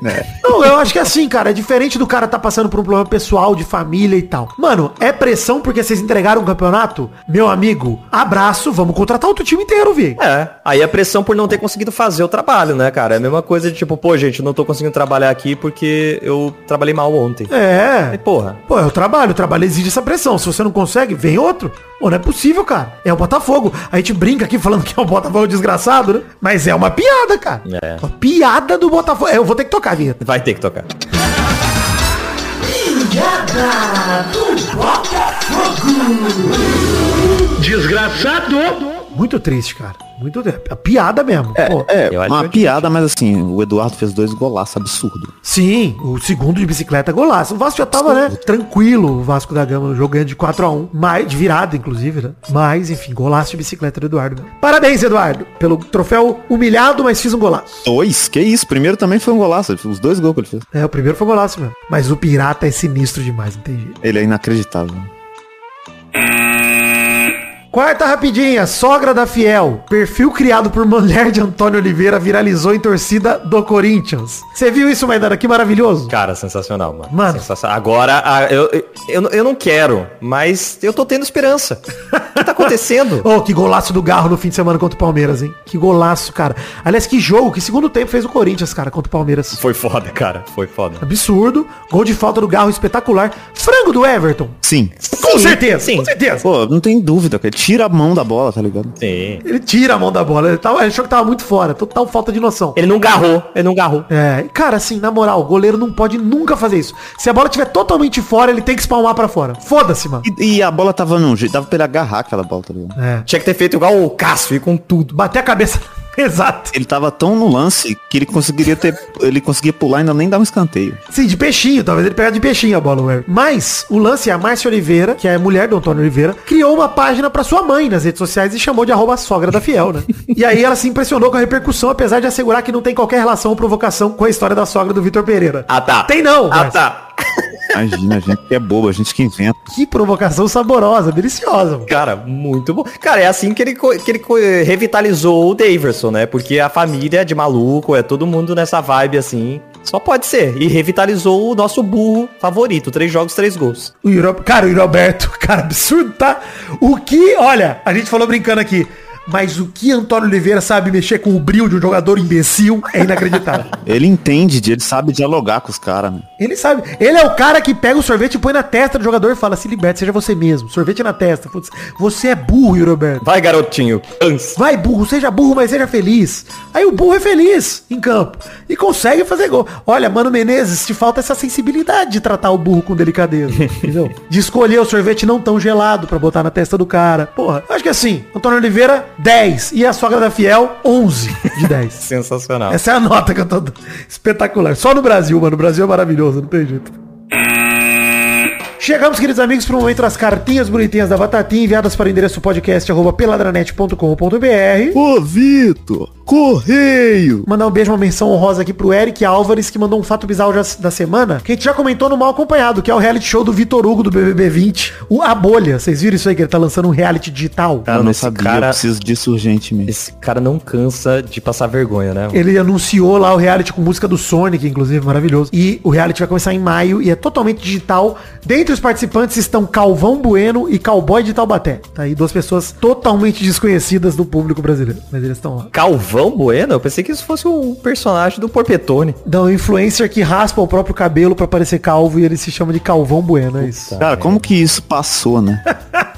Não, eu acho que é assim, cara. É diferente do cara tá passando por um problema pessoal, de família e tal. Mano, é pressão porque vocês entregaram um campeonato? Meu amigo, abraço, vamos contratar outro time inteiro, Vi. É, aí a pressão por não ter conseguido fazer o trabalho, né, cara? É a mesma coisa de tipo, pô, gente, não tô conseguindo trabalhar aqui porque eu trabalhei mal ontem. É. E, porra, Pô, é o trabalho, o trabalho exige essa pressão. Se você não consegue, vem outro. Pô, não é possível, cara. É o Botafogo. A gente brinca aqui falando que é o Botafogo desgraçado, né? Mas é uma piada, cara. É. Uma piada do Botafogo. É, eu vou ter que tocar vinheta. vai ter que tocar piada do Botafogo. Desgraçado! Muito triste, cara. Muito triste. É piada mesmo. Pô, É, Eu acho uma que é piada, mas assim, o Eduardo fez dois golaços absurdo. Sim, o segundo de bicicleta é golaço. O Vasco já tava, né, tranquilo, o Vasco da Gama no jogo ganhando de 4x1. Mais, de virada, inclusive, né? Mas, enfim, golaço de bicicleta do Eduardo. mesmo. Parabéns, Eduardo, pelo troféu humilhado, mas fiz um golaço. Dois? Que isso? Primeiro também foi um golaço. Os dois gols que ele fez. É, o primeiro foi golaço mesmo. Mas o Pirata é sinistro demais, não tem jeito. Ele é inacreditável. Quarta rapidinha, sogra da Fiel. Perfil criado por mulher de Antônio Oliveira viralizou em torcida do Corinthians. Você viu isso, Maidana? Que maravilhoso. Cara, sensacional, mano. Mano. Sensacional. Agora, a- eu, eu, eu, não- quero, mas eu tô tendo esperança. O que tá acontecendo? Oh, que golaço do Garro no fim de semana contra o Palmeiras, hein? Que golaço, cara. Aliás, que jogo, que segundo tempo fez o Corinthians, cara, contra o Palmeiras. Foi foda, cara. Foi foda. Absurdo. Gol de falta do Garro espetacular. Frango do Everton. Sim. Com certeza, sim. com certeza. Pô, não tem dúvida, cara. Tira a mão da bola, tá ligado? Sim. Ele tira a mão da bola. Ele, tava, ele achou que tava muito fora. Total falta de noção. Ele não garrou, ele não garrou. É, cara, assim, na moral, o goleiro não pode nunca fazer isso. Se a bola estiver totalmente fora, ele tem que espalmar pra fora. Foda-se, mano. E, e a bola tava num jeito, dava pra ele agarrar aquela bola, tá ligado? É. Tinha que ter feito igual o Cássio e com tudo. Bater a cabeça. Exato. Ele tava tão no lance que ele conseguiria ter. Ele conseguia pular e ainda nem dar um escanteio. Sim, de peixinho, talvez ele pegar de peixinho a bola, Everton. Mas o lance é a Márcia Oliveira, que é mulher do Antônio Oliveira, criou uma página pra sua mãe nas redes sociais e chamou de arroba sogra da fiel, né? e aí ela se impressionou com a repercussão, apesar de assegurar que não tem qualquer relação ou provocação com a história da sogra do Vitor Pereira. Ah, tá. Tem não, Ah, Márcia. tá. Imagina, a gente que é bobo, a gente que inventa. Que provocação saborosa, deliciosa. mano. Cara, muito bom. Cara, é assim que ele, que ele revitalizou o Daverson, né? Porque a família de maluco, é todo mundo nessa vibe assim. Só pode ser. E revitalizou o nosso burro favorito. Três jogos, três gols. O Yuro... Cara, o Roberto, cara, absurdo, tá? O que, olha, a gente falou brincando aqui, mas o que Antônio Oliveira sabe mexer com o brilho de um jogador imbecil é inacreditável. Ele entende, ele sabe dialogar com os caras, né? Ele sabe. Ele é o cara que pega o sorvete e põe na testa do jogador e fala, se liberte, seja você mesmo. Sorvete na testa. Putz, Você é burro, Yuri Roberto. Vai, garotinho. Vai, burro, seja burro, mas seja feliz. Aí o burro é feliz em campo. E consegue fazer gol. Olha, Mano Menezes, te falta essa sensibilidade de tratar o burro com delicadeza. entendeu? De escolher o sorvete não tão gelado pra botar na testa do cara. Porra, acho que assim, Antônio Oliveira, 10. E a sogra da Fiel, 11 de 10. Sensacional. Essa é a nota que eu tô dando. Espetacular. Só no Brasil, mano. O Brasil é maravilhoso, não tem jeito. Chegamos, queridos amigos, para o momento das cartinhas bonitinhas da Batatinha enviadas para o endereço podcast arroba peladranet.com.br. Ô, Vitor! Correio! Mandar um beijo, uma menção honrosa aqui pro Eric Álvares, que mandou um fato bizarro da semana, que a gente já comentou no Mal Acompanhado, que é o reality show do Vitor Hugo do BBB 20. O A Bolha. Vocês viram isso aí, que ele tá lançando um reality digital? Cara, eu não esse sabia, cara- eu preciso disso urgentemente. Esse cara não cansa de passar vergonha, né? Ele anunciou lá o reality com música do Sonic, inclusive, maravilhoso. E o reality vai começar em maio e é totalmente digital. Dentre os participantes estão Calvão Bueno e Cowboy de Taubaté. Tá aí duas pessoas totalmente desconhecidas do público brasileiro. Mas eles estão lá. Calvão Bueno? Eu pensei que isso fosse um personagem do Porpetone. Não, influencer que raspa o próprio cabelo pra parecer calvo e ele se chama de Calvão Bueno, é isso. Cara, como que isso passou, né?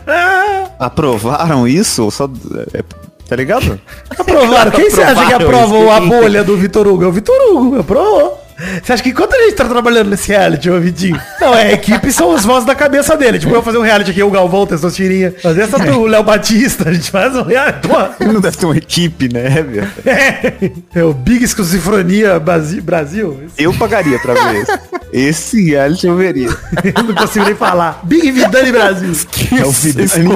Aprovaram isso? Só, é, tá ligado? Aprovaram. Quem você acha que aprovou a bolha do Vitor Hugo? É o Vitor Hugo, aprovou. Você acha que quanta gente tá trabalhando nesse reality, ô Vitinho? Não, é, a equipe são as vozes da cabeça dele. Tipo, eu fazer um reality aqui, o Galvão, Testosterinha. Fazer essa do Léo Batista, a gente faz um reality. Pô, Não deve ter uma equipe, né, velho? é, é o Big Exclusifronia Basi- Brasil. Eu pagaria pra ver esse. Esse reality eu veria. Eu não consigo nem falar. Big Vidani Brasil. É o Vidani,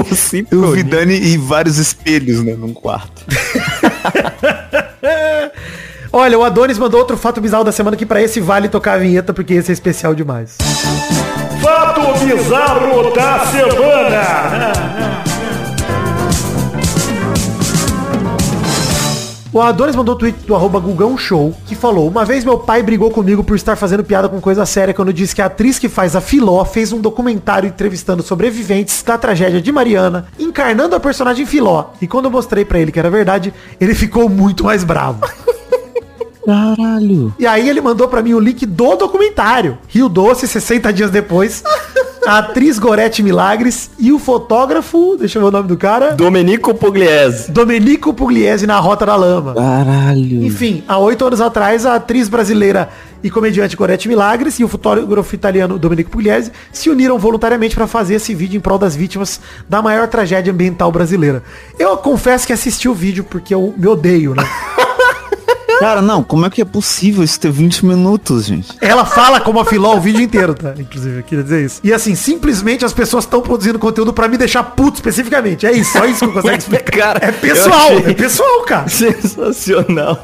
o Vidani e vários espelhos, né, num quarto. Olha, o Adonis mandou outro fato bizarro da semana que pra esse vale tocar a vinheta, porque esse é especial demais. Fato bizarro da semana. O Adonis mandou o tweet do arroba Gugão Show, que falou, uma vez meu pai brigou comigo por estar fazendo piada com coisa séria quando disse que a atriz que faz a Filó fez um documentário entrevistando sobreviventes da tragédia de Mariana, encarnando a personagem Filó. E quando eu mostrei pra ele que era verdade, ele ficou muito mais bravo. Caralho. E aí ele mandou pra mim o link do documentário. Rio Doce, 60 dias depois. A atriz Gorete Milagres e o fotógrafo, deixa eu ver o nome do cara, Domenico Pugliese. Domenico Pugliese na Rota da Lama. Caralho. Enfim, há oito anos atrás, a atriz brasileira e comediante Gorete Milagres e o fotógrafo italiano Domenico Pugliese se uniram voluntariamente para fazer esse vídeo em prol das vítimas da maior tragédia ambiental brasileira. Eu confesso que assisti o vídeo porque eu me odeio, né? Cara, não, como é que é possível isso ter 20 minutos, gente? Ela fala como a Filó o vídeo inteiro, tá? Inclusive, eu queria dizer isso. E assim, simplesmente as pessoas estão produzindo conteúdo pra me deixar puto especificamente. É isso, só isso que eu consigo explicar. Cara, é pessoal, é pessoal, cara. Sensacional.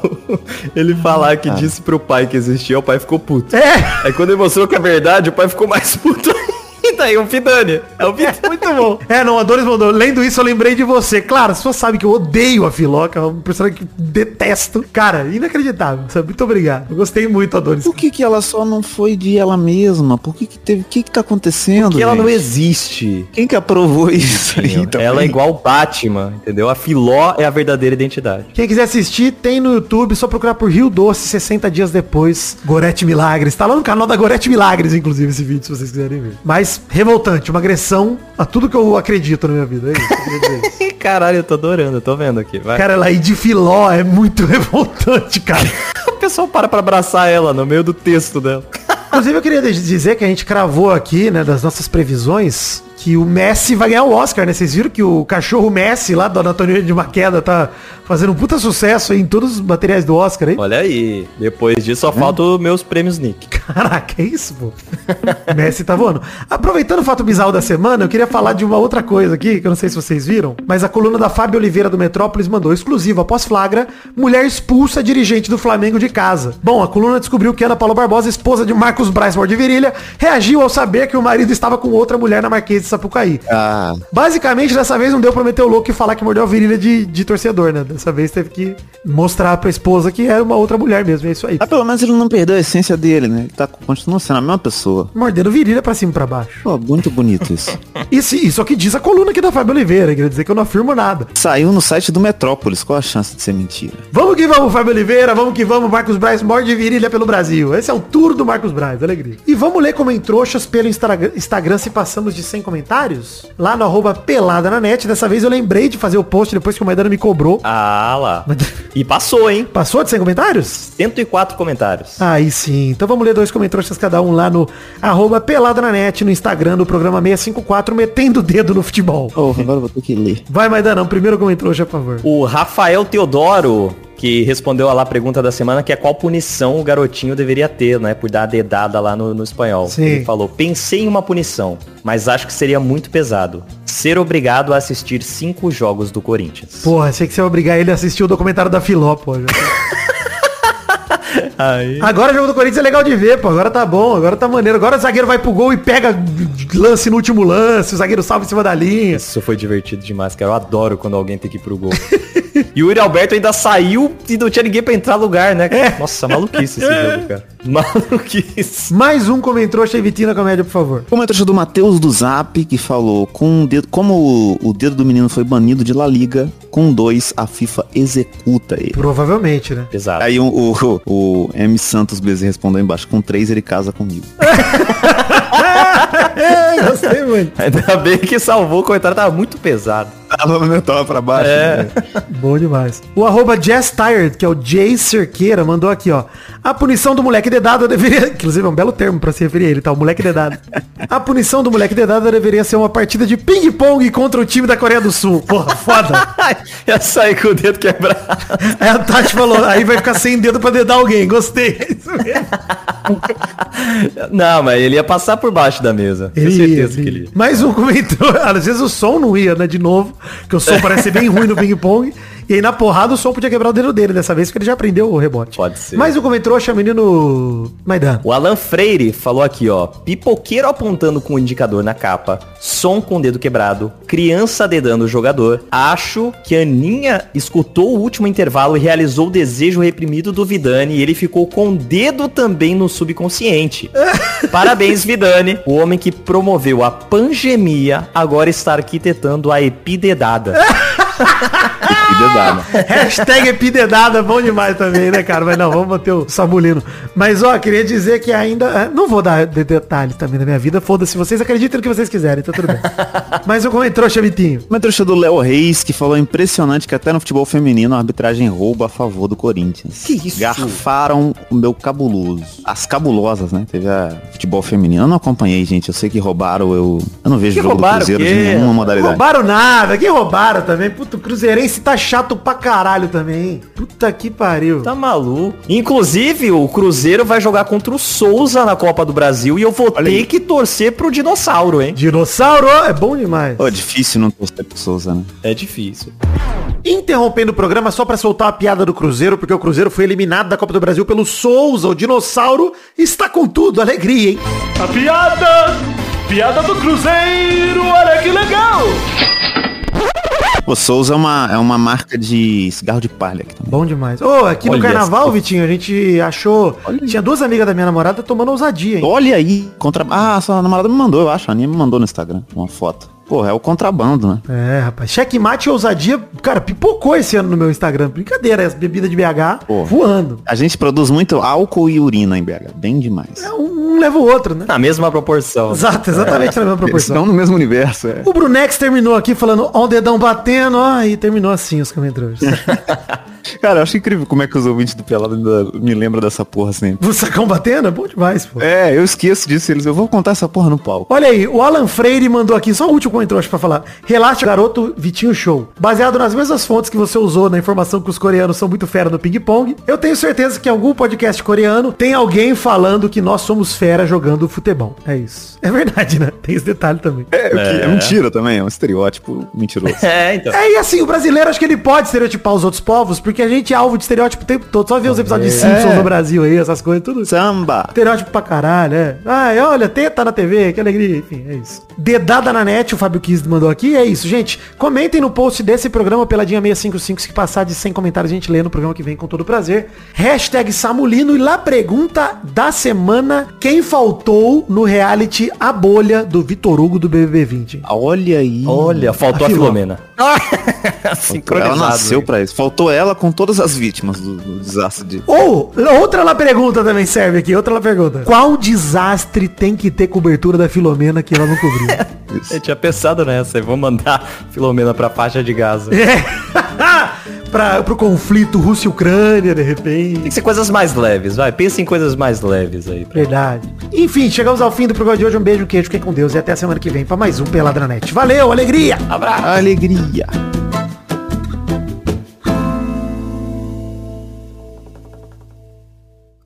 Ele falar que disse pro pai que existia, o pai ficou puto. É, Aí quando ele mostrou que é verdade, o pai ficou mais puto ainda. Aí, o Fidani. É o Fidani. muito bom. É, não, a Doris mandou. Lendo isso, eu lembrei de você. Claro, pessoas sabem que eu odeio a Filó, que é uma personagem que detesto. Cara, inacreditável. sabe? Muito obrigado. Eu gostei muito, Adonis. Por que que ela só não foi de ela mesma? Por que que teve... O que que tá acontecendo, Porque ela não existe. Quem que aprovou isso aí também? Ela é igual o Batman, entendeu? A Filó é a verdadeira identidade. Quem quiser assistir, tem no YouTube, só procurar por Rio Doce, 60 dias depois. Gorete Milagres. Tá lá no canal da Gorete Milagres, inclusive, esse vídeo, se vocês quiserem ver. Mas, revoltante, uma agressão a tudo que eu acredito na minha vida. É isso, eu. Caralho, eu tô adorando, eu tô vendo aqui. Vai. Cara, ela ir de filó é muito revoltante, cara. o pessoal para pra abraçar ela no meio do texto dela. Inclusive, eu queria dizer que a gente cravou aqui, né, das nossas previsões, que o Messi vai ganhar o Oscar, né? Vocês viram que o cachorro Messi lá do Anatomia de uma Queda tá fazendo um puta sucesso aí em todos os materiais do Oscar aí? Olha aí, depois disso só faltam os meus prêmios Nick. Caraca, é isso, pô. Messi tá voando. Aproveitando o fato bizarro da semana, eu queria falar de uma outra coisa aqui, que eu não sei se vocês viram, mas a coluna da Fábio Oliveira do Metrópolis mandou exclusivo após flagra, mulher expulsa dirigente do Flamengo de casa. Bom, a coluna descobriu que Ana Paula Barbosa, esposa de Marcos Braz de Virilha, reagiu ao saber que o marido estava com outra mulher na Marquês Sapucaí. Ah, Basicamente, dessa vez não deu pra meter o louco e falar que mordeu a virilha de, de torcedor, né? Dessa vez teve que mostrar pra esposa que era uma outra mulher mesmo, é isso aí. ah, pelo menos ele não perdeu a essência dele, né? Ele tá, continua sendo a mesma pessoa. Mordendo virilha pra cima e pra baixo. Pô, muito bonito isso. Isso, isso aqui diz a coluna aqui da Fábio Oliveira, quer dizer que eu não afirmo nada. Saiu no site do Metrópolis, qual a chance de ser mentira? Vamos que vamos, Fábio Oliveira, vamos que vamos, Marcos Braz morde virilha pelo Brasil. Esse é o tour do Marcos Braz, alegria. E vamos ler como em trouxas pelo Instagram, Instagram se passamos de 100 comentários? Lá no arroba pelada na net, dessa vez eu lembrei de fazer o post depois que o Maidana me cobrou. Ah lá. E passou, hein? Passou de 100 comentários? 104 comentários. Aí sim. Então vamos ler dois comentários cada um lá no arroba pelada na net, no Instagram do programa 654, metendo o dedo no futebol. Porra, agora eu vou ter que ler. Vai, Maidanão, primeiro comentário, por favor. O Rafael Teodoro, que respondeu a lá a pergunta da semana, que é qual punição o garotinho deveria ter, né? Por dar a dedada lá no, no espanhol. Sim. Ele falou, pensei em uma punição, mas acho que seria muito pesado. Ser obrigado a assistir cinco jogos do Corinthians. Porra, achei que você ia obrigar ele a assistir o documentário da Filó, pô. Aí. Agora o jogo do Corinthians é legal de ver, pô. Agora tá bom, agora tá maneiro. Agora o zagueiro vai pro gol e pega lance no último lance, o zagueiro salva em cima da linha. Isso foi divertido demais, cara. Eu adoro quando alguém tem que ir pro gol. e o Yuri Alberto ainda saiu e não tinha ninguém pra entrar no lugar, né? Nossa, maluquice esse jogo, cara. Maluquice. Mais um comentou, achei Vitina Comédia, por favor. Comentário do Matheus do Zap, que falou, com o dedo, como o, o dedo do menino foi banido de La Liga, com dois a FIFA executa ele. Provavelmente, né? Pesado. Aí o, o, o M. Santos Bezerra respondeu embaixo, com três ele casa comigo. É, gostei muito. Ainda bem que salvou, o comentário tava muito pesado. Tava mental pra baixo. É. Bom demais. O arroba Jazz Tired, que é o Jay Cerqueira, mandou aqui, ó. A punição do moleque dedado deveria... Inclusive é um belo termo pra se referir a ele, tá? O moleque dedado. A punição do moleque dedado deveria ser uma partida de ping-pong contra o time da Coreia do Sul. Porra, foda. Ia sair com o dedo quebrado. Aí a Tati falou, aí vai ficar sem dedo pra dedar alguém. Gostei. É isso mesmo. Não, mas ele ia passar por baixo da mesa. Tenho certeza que ele ia. Mais um comentou. Às vezes o som não ia, né? De novo. Que o som parece ser bem ruim no ping-pong. E aí na porrada o som podia quebrar o dedo dele dessa vez, porque ele já aprendeu o rebote. Pode ser. Mas o comentrouxa, menino Maidan. O Alan Freire falou aqui, ó. Pipoqueiro apontando com o indicador na capa. Som com o dedo quebrado. Criança dedando o jogador. Acho que a Aninha escutou o último intervalo e realizou o desejo reprimido do Vidani. E ele ficou com o dedo também no subconsciente. Parabéns, Vidani. O homem que promoveu a pangemia agora está arquitetando a epidedada. Que dedada. Hashtag epidedada, bom demais também, né, cara? Mas não, vamos manter o Samulino. Mas, ó, queria dizer que ainda... é, Não vou dar de- detalhes também da minha vida, foda-se, vocês acreditam no que vocês quiserem, tá tudo bem. Mas o comentou, Chavitinho. Uma trouxa do Léo Reis, que falou impressionante que até no futebol feminino a arbitragem rouba a favor do Corinthians. Que isso? Garfaram o meu cabuloso. As cabulosas, né? Teve a futebol feminino. Eu não acompanhei, gente. Eu sei que roubaram, eu... Eu não vejo Que jogo roubaram do Cruzeiro de nenhuma modalidade. Roubaram nada, que roubaram também. Puta, o Cruzeirense tá chato pra caralho também. Puta que pariu. Tá maluco. Inclusive, o Cruzeiro vai jogar contra o Souza na Copa do Brasil e eu vou ter aí. que torcer pro dinossauro, hein? Dinossauro é bom demais. Pô, é difícil não torcer pro Souza, né? É difícil. Interrompendo o programa só pra soltar a piada do Cruzeiro, porque o Cruzeiro foi eliminado da Copa do Brasil pelo Souza. O dinossauro está com tudo, alegria, hein? A piada! Piada do Cruzeiro, olha que legal! O Souza é uma, é uma marca de cigarro de palha aqui também. Bom demais. Ô, aqui no Olha carnaval, só. Vitinho, a gente achou. Tinha duas amigas da minha namorada tomando ousadia, hein? Olha aí, contra... Ah, sua namorada me mandou, eu acho. A Aninha me mandou no Instagram uma foto. Pô, é o contrabando, né? É, rapaz. Checkmate e ousadia, cara, pipocou esse ano no meu Instagram. Brincadeira, as bebidas de BH Pô. voando. A gente produz muito álcool e urina em BH. Bem demais. É, Um, um leva o outro, né? Na mesma proporção. Exato, exatamente na mesma Eles proporção. estão no mesmo universo, é. O Brunex terminou aqui falando, ó o dedão batendo, ó, e terminou assim os comentários. Cara, eu acho incrível como é que os ouvintes do Pelado ainda me lembram dessa porra sempre. o sacão batendo é bom demais, pô. É, eu esqueço disso. Eles, eu vou contar essa porra no palco. Olha aí, o Alan Freire mandou aqui, só o último comentário acho pra falar. Relaxa, garoto Vitinho Show. Baseado nas mesmas fontes que você usou na informação que os coreanos são muito fera no ping-pong, eu tenho certeza que em algum podcast coreano tem alguém falando que nós somos fera jogando futebol. É isso. É verdade, né? Tem esse detalhe também. É, que- é mentira também, é um estereótipo mentiroso. É, então. É, e assim, o brasileiro acho que ele pode estereotipar os outros povos, porque a gente é alvo de estereótipo o tempo todo. Só ver os episódios de Simpsons no Brasil aí, essas coisas, tudo. Samba! Estereótipo pra caralho, é. Ai, olha, teta na TV, que alegria, enfim, é isso. Dedada na net, o Fábio Kiss mandou aqui, é isso, gente. Comentem no post desse programa, Peladinha 655, se passar de 100 comentários a gente lê no programa que vem com todo prazer. Hashtag Samulino e lá pergunta da semana, quem faltou no reality A Bolha do Vitor Hugo do BBB 20? Olha aí. Olha, faltou A a, Filomena. Filomena. ela nasceu pra isso. Faltou ela com todas as vítimas do, do desastre de... Ou, outra lá pergunta também serve aqui, outra lá pergunta. Qual desastre tem que ter cobertura da Filomena que ela não cobriu? Eu tinha pensado nessa. Eu vou mandar Filomena pra faixa de Gaza. É. pra, pro conflito Rússia e Ucrânia, de repente. Tem que ser coisas mais leves, vai. Pensa em coisas mais leves aí. Verdade. Enfim, chegamos ao fim do programa de hoje. Um beijo, um queijo, fiquem com Deus e até a semana que vem pra mais um Peladranet. Valeu, alegria! Abraço. Alegria!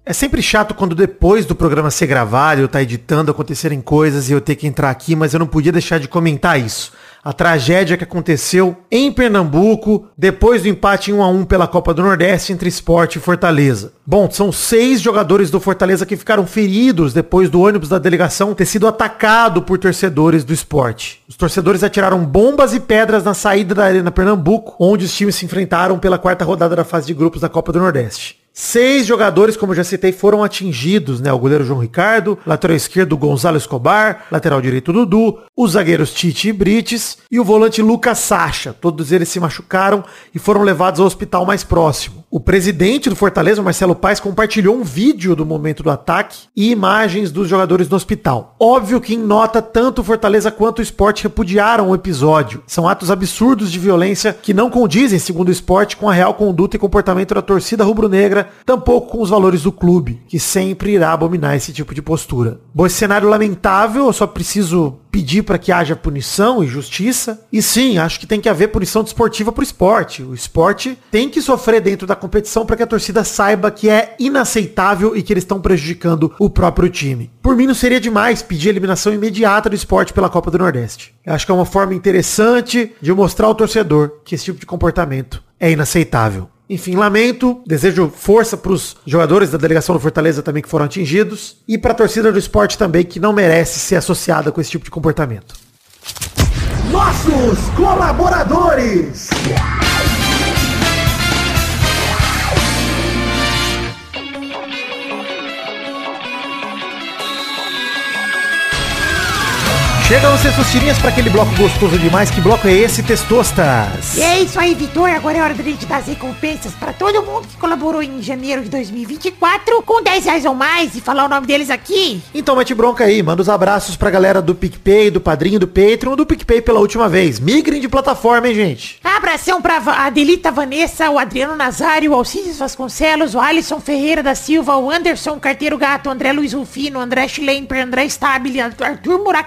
É sempre chato quando depois do programa ser gravado, eu tá editando, acontecerem coisas e eu ter que entrar aqui, mas eu não podia deixar de comentar isso. A tragédia que aconteceu em Pernambuco, depois do empate em 1 a 1 pela Copa do Nordeste entre Sport e Fortaleza. Bom, são seis jogadores do Fortaleza que ficaram feridos depois do ônibus da delegação ter sido atacado por torcedores do esporte. Os torcedores atiraram bombas e pedras na saída da Arena Pernambuco, onde os times se enfrentaram pela quarta rodada da fase de grupos da Copa do Nordeste. Seis jogadores, como já citei, foram atingidos, né? O goleiro João Ricardo, lateral esquerdo Gonzalo Escobar, lateral direito Dudu, os zagueiros Tite e Brites e o volante Lucas Sacha. Todos eles se machucaram e foram levados ao hospital mais próximo. O presidente do Fortaleza, Marcelo Paes, compartilhou um vídeo do momento do ataque e imagens dos jogadores no hospital. Óbvio que em nota, tanto o Fortaleza quanto o esporte repudiaram o episódio. São atos absurdos de violência que não condizem, segundo o esporte, com a real conduta e comportamento da torcida rubro-negra, tampouco com os valores do clube, que sempre irá abominar esse tipo de postura. Bom, esse cenário lamentável, eu só preciso pedir para que haja punição e justiça. E sim, acho que tem que haver punição desportiva pro esporte. O esporte tem que sofrer dentro da competição para que a torcida saiba que é inaceitável e que eles estão prejudicando o próprio time. Por mim não seria demais pedir a eliminação imediata do esporte pela Copa do Nordeste. Eu acho que é uma forma interessante de mostrar ao torcedor que esse tipo de comportamento é inaceitável. Enfim, lamento, desejo força para os jogadores da delegação do Fortaleza também que foram atingidos e para a torcida do esporte também que não merece ser associada com esse tipo de comportamento. Nossos colaboradores. Chegam os Testosterinhas para aquele bloco gostoso demais. Que bloco é esse, Testostas? E é isso aí, Vitor. Agora é hora da gente dar as recompensas pra todo mundo que colaborou em janeiro de 2024 com 10 reais ou mais e falar o nome deles aqui. Então mete bronca aí, manda os abraços pra galera do PicPay, do Padrinho, do Patreon, do PicPay pela última vez. Migrem de plataforma, hein, gente? Abração pra Adelita Vanessa, o Adriano Nazário, o Alcides Vasconcelos, o Alisson Ferreira da Silva, o Anderson Carteiro Gato, o André Luiz Rufino, o André Schlemper, André Stabile, Arthur Mura-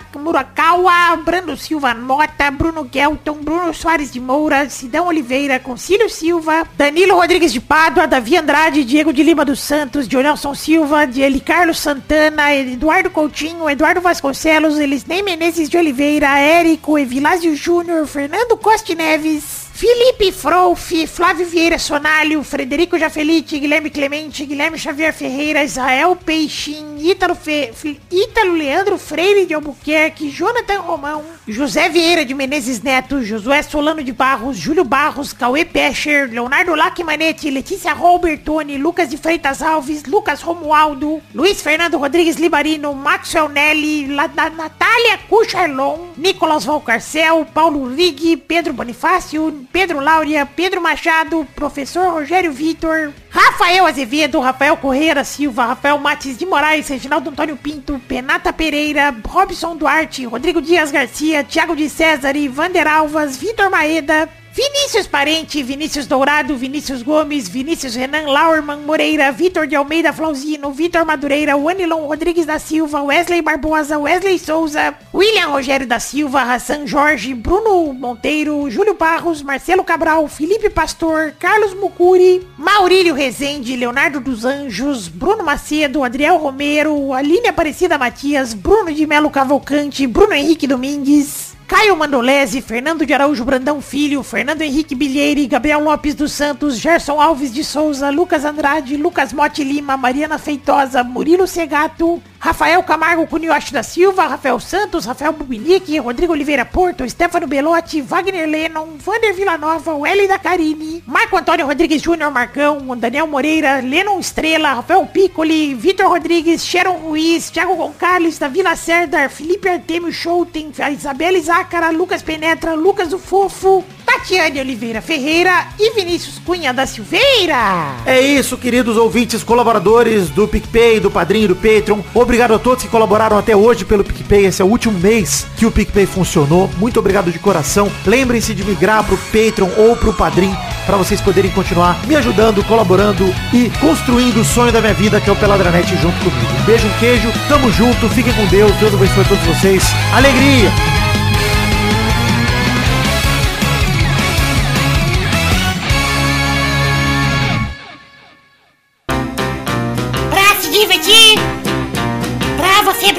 Murakawa, Brando Silva Mota, Bruno Gelton, Bruno Soares de Moura, Sidão Oliveira, Concílio Silva, Danilo Rodrigues de Pádua, Davi Andrade, Diego de Lima dos Santos, Jonelson Silva, Eli Carlos Santana, Eduardo Coutinho, Eduardo Vasconcelos, Elisnei Menezes de Oliveira, Érico, Evilásio Júnior, Fernando Costa Neves, Felipe Frouf, Flávio Vieira Sonalho, Frederico Jafelite, Guilherme Clemente, Guilherme Xavier Ferreira, Israel Peixin, Ítalo, Fe... Ítalo Leandro Freire de Albuquerque, Jonathan Romão, José Vieira de Menezes Neto, Josué Solano de Barros, Júlio Barros, Cauê Pescher, Leonardo Lacmanetti, Letícia Robertoni, Lucas de Freitas Alves, Lucas Romualdo, Luiz Fernando Rodrigues Libarino, Maxwell Nelly, La... Na- Natália Cucharlon, Nicolas Valcarcel, Paulo Rig, Pedro Bonifácio, Pedro Láurea, Pedro Machado, Professor Rogério Vitor, Rafael Azevedo, Rafael Correia da Silva, Rafael Matis de Moraes, Reginaldo Antônio Pinto, Penata Pereira, Robson Duarte, Rodrigo Dias Garcia, Thiago de César, Vander Alvas, Vitor Maeda, Vinícius Parente, Vinícius Dourado, Vinícius Gomes, Vinícius Renan Lauerman Moreira, Vitor de Almeida Flauzino, Vitor Madureira, Wanilon Rodrigues da Silva, Wesley Barbosa, Wesley Souza, William Rogério da Silva, Hassan Jorge, Bruno Monteiro, Júlio Barros, Marcelo Cabral, Felipe Pastor, Carlos Mucuri, Maurílio Rezende, Leonardo dos Anjos, Bruno Macedo, Adriel Romero, Aline Aparecida Matias, Bruno de Melo Cavalcante, Bruno Henrique Domingues, Caio Mandolese, Fernando de Araújo Brandão Filho, Fernando Henrique Bilheire, Gabriel Lopes dos Santos, Gerson Alves de Souza, Lucas Andrade, Lucas Mote Lima, Mariana Feitosa, Murilo Segato, Rafael Camargo Cunioche da Silva, Rafael Santos, Rafael Bubinique, Rodrigo Oliveira Porto, Stefano Belotti, Wagner Lennon, Vander Villanova, Welly da Carine, Marco Antônio Rodrigues Júnior Marcão, Daniel Moreira, Lennon Estrela, Rafael Piccoli, Vitor Rodrigues, Sharon Ruiz, Thiago Gonçalves, da Vila Serdar, Felipe Artemio Schouten, Isabela Zácara, Lucas Penetra, Lucas o Fofo, Tatiane Oliveira Ferreira e Vinícius Cunha da Silveira. É isso, queridos ouvintes, colaboradores do PicPay, do Padrinho, do Patreon. Obrigado a todos que colaboraram até hoje pelo PicPay. Esse é o último mês que o PicPay funcionou. Muito obrigado de coração. Lembrem-se de migrar pro Patreon ou pro Padrim para vocês poderem continuar me ajudando, colaborando e construindo o sonho da minha vida, que é o Peladranet junto comigo. Um beijo, um queijo, tamo junto, fiquem com Deus, Deus abençoe a todos vocês. Alegria!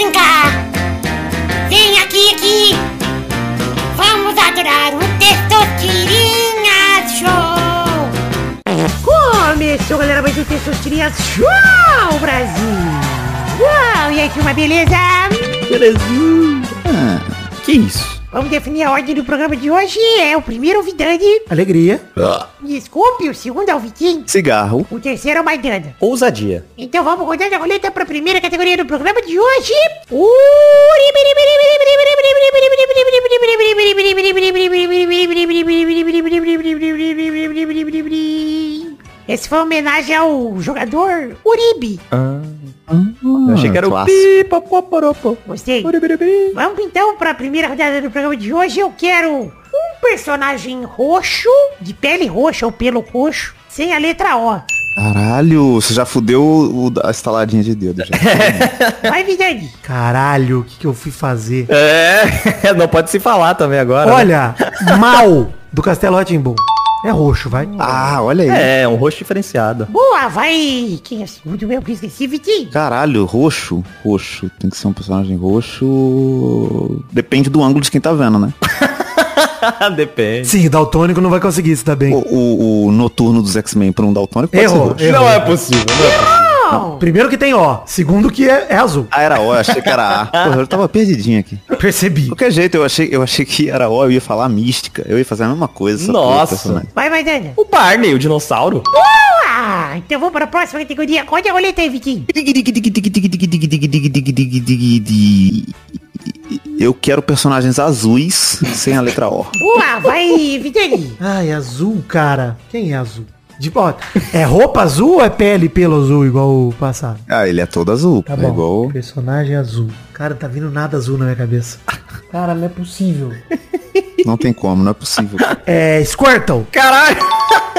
Você brincar. Vem aqui, aqui. Vamos adorar o Testosterinha Show. Começou, galera, mais um Testosterinha Show, Brasil. Uau, e aí, uma beleza? Ah, que isso? Vamos definir a ordem do programa de hoje. É o primeiro é o Vidani. Alegria. Desculpe, o segundo é o Vitinho. Cigarro. O terceiro é o Maidana. Ousadia. Então vamos rodar a roleta para a primeira categoria do programa de hoje. Esse foi uma homenagem ao jogador Uribe. Eu achei que era o clássico. pi, po, po, poropo. Gostei. Uribiribi. Vamos então para a primeira rodada do programa de hoje. Eu quero um personagem roxo, de pele roxa ou pelo roxo, sem a letra O. Caralho, você já fudeu o- a estaladinha de dedo já. Vai, Vidani. Caralho, o que, que eu fui fazer? É, não pode se falar também agora. né? Olha, mal do Castelo Ratimbum. É roxo, vai. ah, olha aí. É, um rosto diferenciado. Boa, vai. Quem é o segundo meu que eu esqueci, Vitinho? Caralho, roxo. Roxo. Tem que ser um personagem roxo. Depende do ângulo de quem tá vendo, né? Depende. Sim, daltônico não vai conseguir se dar bem. O, o- o noturno dos X-Men pra um daltônico pode Errou, ser roxo. errou. Não é possível, não é possível. Primeiro que tem O, segundo que é, é azul. Ah, era O, eu achei que era A. Porra, eu tava perdidinho aqui. Percebi. De qualquer jeito, eu achei, eu achei que era O, eu ia falar mística. Eu ia fazer a mesma coisa. Nossa. Vai, vai, Daniel. O Barney, o dinossauro. Ah, então vamos para a próxima categoria. Conte a roleta aí, Vitinho. Eu quero personagens azuis sem a letra O. Boa, vai, Vitinho. Ai, azul, cara. Quem é azul? De bota. É roupa azul ou é pele e pelo azul, igual o passado? Ah, ele é todo azul. Tá é bom. igual. Personagem azul. Cara, tá vindo nada azul na minha cabeça. Cara, não é possível. Não tem como, não é possível. É Squirtle. Caralho!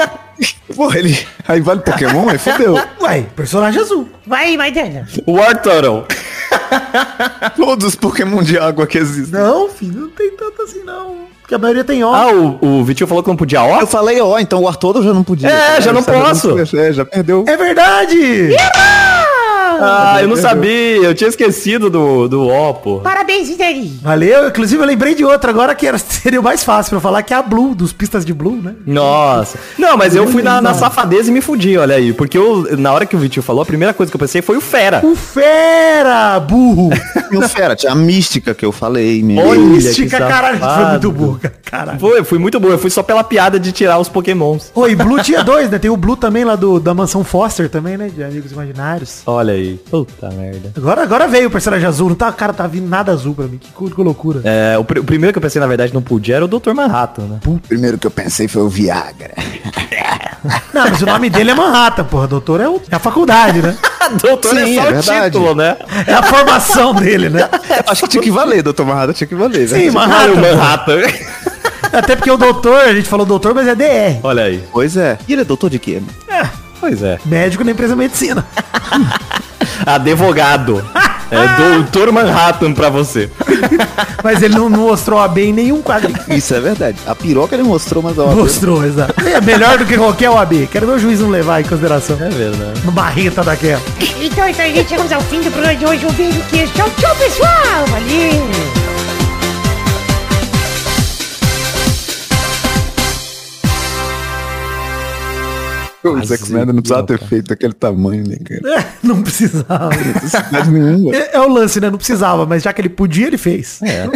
Porra, ele. Aí vale Pokémon? Aí fodeu. Ué, personagem azul. Vai, vai, Daniel. War Turtle. Todos os Pokémon de água que existem. Não, filho, não tem tanto assim não. Porque a maioria tem O. Ah, o, o Vitinho falou que não podia ó? Eu falei, ó, então o Arturo já não podia. É, já não Sabe, posso. É, já perdeu. É verdade! Ah, eu não sabia, eu tinha esquecido do, do pô. Parabéns, Vitinho. Valeu, inclusive eu lembrei de outra agora que era, seria o mais fácil pra eu falar, que é a Blue, dos pistas de Blue, né? Nossa. Não, mas eu fui na, na safadeza e me fudi, olha aí. Porque eu, na hora que o Vitinho falou, a primeira coisa que eu pensei foi o Fera. O Fera, burro! E o Fera, tinha a mística que eu falei mesmo. Olha, Mística, caralho, foi muito burro, caralho. Foi, fui muito bom. Eu fui só pela piada de tirar os pokémons. Oi, Blue tinha dois, né? Tem o Blue também lá do, da mansão Foster também, né? De Amigos Imaginários. Olha aí. Puta merda. Agora, agora veio o personagem azul, não tá, cara, tá vindo nada azul pra mim. Que, que loucura. É, o, pr- o primeiro que eu pensei, na verdade, não podia era o Dr. Manhattan, né? O primeiro que eu pensei foi o Viagra. Não, mas o nome dele é Manhattan, porra. Doutor é, o- é a faculdade, né? Doutor Sim, é só é o verdade. título, né? É a formação dele, né? Acho que tinha que valer, doutor Marrada, tinha que valer. Sim, né? Ah, o Manhattan. Manhattan. Até porque o doutor, a gente falou doutor, mas é DR. Olha aí. Pois é. E ele é doutor de quê? Pois é. Médico na empresa de medicina. Advogado. É Doutor Manhattan pra você. Mas ele não, não mostrou a B em nenhum quadrinho. Isso é verdade. A piroca ele mostrou, mas a Mostrou, exato. É melhor do que qualquer OAB. Quero ver o juiz não levar em consideração. É verdade. Uma barreta daquela. Então, então, gente, chegamos ao fim do programa de hoje. Um beijo, queijo. Tchau, tchau, pessoal. Valeu. Os X-Men não precisava ter feito aquele tamanho, né, cara? É, não precisava. Necessidade nenhuma. É, é o lance, né? Não precisava, mas já que ele podia, ele fez. É.